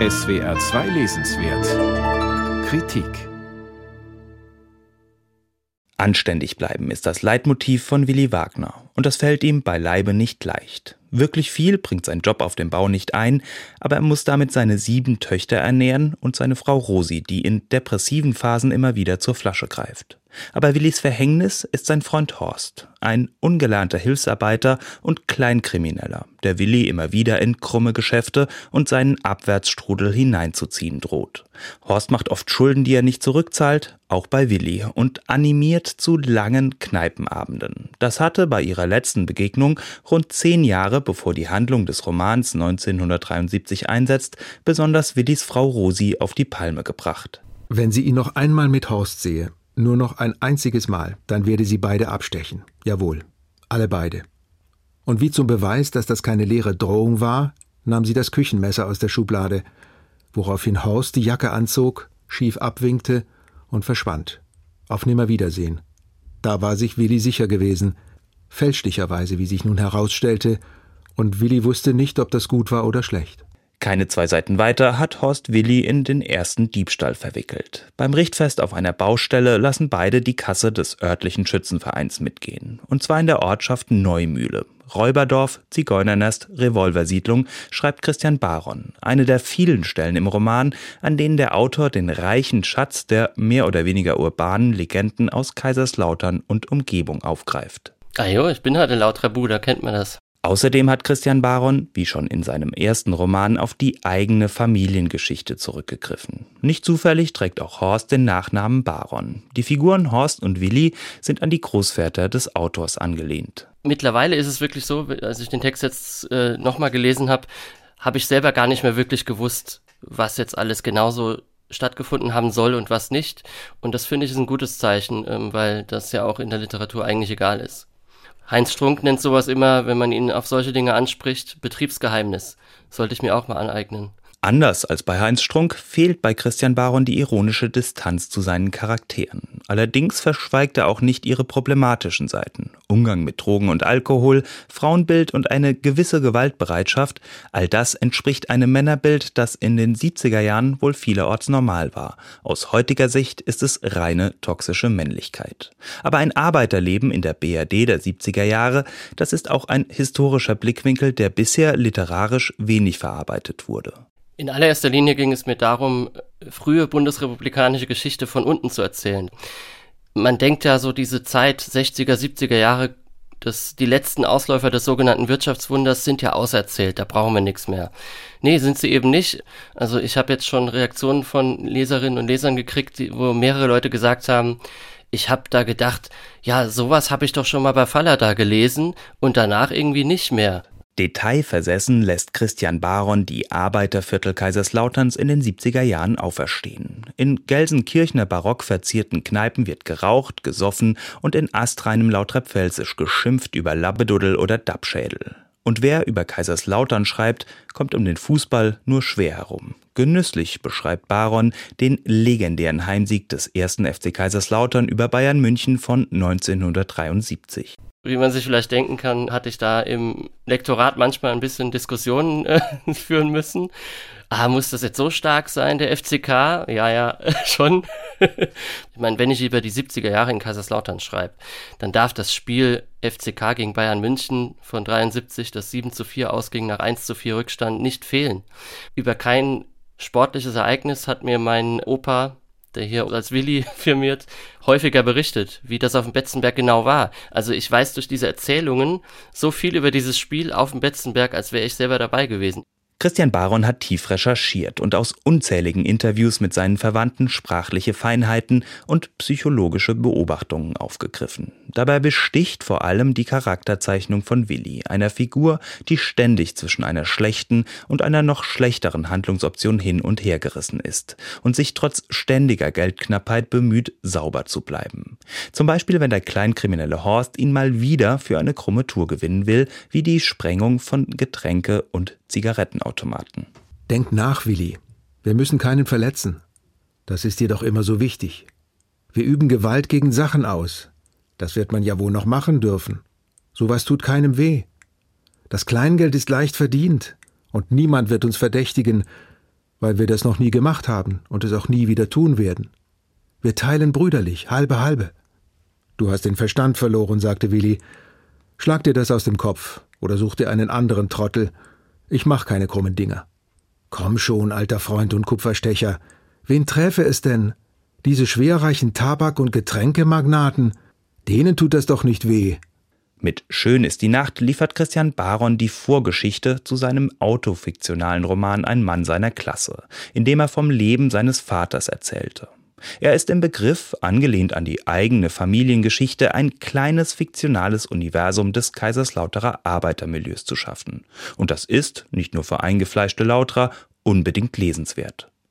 SWR 2 Lesenswert Kritik Anständig bleiben ist das Leitmotiv von Willi Wagner. Und das fällt ihm beileibe nicht leicht. Wirklich viel bringt sein Job auf dem Bau nicht ein, aber er muss damit seine sieben Töchter ernähren und seine Frau Rosi, die in depressiven Phasen immer wieder zur Flasche greift. Aber Willis Verhängnis ist sein Freund Horst, ein ungelernter Hilfsarbeiter und Kleinkrimineller, der Willi immer wieder in krumme Geschäfte und seinen Abwärtsstrudel hineinzuziehen droht. Horst macht oft Schulden, die er nicht zurückzahlt, auch bei Willi, und animiert zu langen Kneipenabenden. Das hatte bei ihrer letzten Begegnung rund zehn Jahre bevor die Handlung des Romans 1973 einsetzt, besonders Willis Frau Rosi auf die Palme gebracht. Wenn sie ihn noch einmal mit Horst sehe, nur noch ein einziges Mal, dann werde sie beide abstechen. Jawohl, alle beide. Und wie zum Beweis, dass das keine leere Drohung war, nahm sie das Küchenmesser aus der Schublade, woraufhin Horst die Jacke anzog, schief abwinkte und verschwand. Auf Nimmerwiedersehen. Da war sich Willi sicher gewesen, fälschlicherweise, wie sich nun herausstellte, und Willi wusste nicht, ob das gut war oder schlecht. Keine zwei Seiten weiter hat Horst Willi in den ersten Diebstahl verwickelt. Beim Richtfest auf einer Baustelle lassen beide die Kasse des örtlichen Schützenvereins mitgehen. Und zwar in der Ortschaft Neumühle. Räuberdorf, Zigeunernest, Revolversiedlung, schreibt Christian Baron. Eine der vielen Stellen im Roman, an denen der Autor den reichen Schatz der mehr oder weniger urbanen Legenden aus Kaiserslautern und Umgebung aufgreift. Ah jo, ich bin halt ein lauterer Bruder, kennt man das. Außerdem hat Christian Baron, wie schon in seinem ersten Roman, auf die eigene Familiengeschichte zurückgegriffen. Nicht zufällig trägt auch Horst den Nachnamen Baron. Die Figuren Horst und Willi sind an die Großväter des Autors angelehnt. Mittlerweile ist es wirklich so, als ich den Text jetzt äh, nochmal gelesen habe, habe ich selber gar nicht mehr wirklich gewusst, was jetzt alles genauso stattgefunden haben soll und was nicht. Und das finde ich ist ein gutes Zeichen, ähm, weil das ja auch in der Literatur eigentlich egal ist. Heinz Strunk nennt sowas immer, wenn man ihn auf solche Dinge anspricht, Betriebsgeheimnis. Sollte ich mir auch mal aneignen. Anders als bei Heinz Strunk fehlt bei Christian Baron die ironische Distanz zu seinen Charakteren. Allerdings verschweigt er auch nicht ihre problematischen Seiten. Umgang mit Drogen und Alkohol, Frauenbild und eine gewisse Gewaltbereitschaft, all das entspricht einem Männerbild, das in den 70er Jahren wohl vielerorts normal war. Aus heutiger Sicht ist es reine toxische Männlichkeit. Aber ein Arbeiterleben in der BRD der 70er Jahre, das ist auch ein historischer Blickwinkel, der bisher literarisch wenig verarbeitet wurde. In allererster Linie ging es mir darum, frühe bundesrepublikanische Geschichte von unten zu erzählen. Man denkt ja so diese Zeit 60er, 70er Jahre, das, die letzten Ausläufer des sogenannten Wirtschaftswunders sind ja auserzählt, da brauchen wir nichts mehr. Nee, sind sie eben nicht. Also ich habe jetzt schon Reaktionen von Leserinnen und Lesern gekriegt, wo mehrere Leute gesagt haben, ich habe da gedacht, ja, sowas habe ich doch schon mal bei Fallada gelesen und danach irgendwie nicht mehr. Detailversessen lässt Christian Baron die Arbeiterviertel Kaiserslauterns in den 70er Jahren auferstehen. In Gelsenkirchener barock verzierten Kneipen wird geraucht, gesoffen und in astreinem Lautrepfelsisch geschimpft über Labbeduddel oder Dappschädel. Und wer über Kaiserslautern schreibt, kommt um den Fußball nur schwer herum. Genüsslich beschreibt Baron den legendären Heimsieg des ersten FC Kaiserslautern über Bayern München von 1973 wie man sich vielleicht denken kann, hatte ich da im Lektorat manchmal ein bisschen Diskussionen äh, führen müssen. Ah, muss das jetzt so stark sein, der FCK? Ja, ja, schon. ich meine, wenn ich über die 70er Jahre in Kaiserslautern schreibe, dann darf das Spiel FCK gegen Bayern München von 73, das 7 zu 4 ausging nach 1 zu 4 Rückstand, nicht fehlen. Über kein sportliches Ereignis hat mir mein Opa der hier als Willi firmiert, häufiger berichtet, wie das auf dem Betzenberg genau war. Also ich weiß durch diese Erzählungen so viel über dieses Spiel auf dem Betzenberg, als wäre ich selber dabei gewesen. Christian Baron hat tief recherchiert und aus unzähligen Interviews mit seinen Verwandten sprachliche Feinheiten und psychologische Beobachtungen aufgegriffen. Dabei besticht vor allem die Charakterzeichnung von Willi, einer Figur, die ständig zwischen einer schlechten und einer noch schlechteren Handlungsoption hin und her gerissen ist und sich trotz ständiger Geldknappheit bemüht, sauber zu bleiben. Zum Beispiel, wenn der kleinkriminelle Horst ihn mal wieder für eine krumme Tour gewinnen will, wie die Sprengung von Getränke und Zigarettenautomaten. Denk nach, Willi. Wir müssen keinen verletzen. Das ist dir doch immer so wichtig. Wir üben Gewalt gegen Sachen aus. Das wird man ja wohl noch machen dürfen. Sowas tut keinem weh. Das Kleingeld ist leicht verdient, und niemand wird uns verdächtigen. weil wir das noch nie gemacht haben und es auch nie wieder tun werden. Wir teilen brüderlich, halbe halbe. Du hast den Verstand verloren, sagte Willi. Schlag dir das aus dem Kopf oder such dir einen anderen Trottel. Ich mach keine krummen Dinger. Komm schon, alter Freund und Kupferstecher. Wen träfe es denn? Diese schwerreichen Tabak- und Getränkemagnaten? Denen tut das doch nicht weh. Mit Schön ist die Nacht liefert Christian Baron die Vorgeschichte zu seinem autofiktionalen Roman Ein Mann seiner Klasse, in dem er vom Leben seines Vaters erzählte. Er ist im Begriff, angelehnt an die eigene Familiengeschichte, ein kleines fiktionales Universum des Kaiserslauterer Arbeitermilieus zu schaffen. Und das ist, nicht nur für eingefleischte Lauterer, unbedingt lesenswert.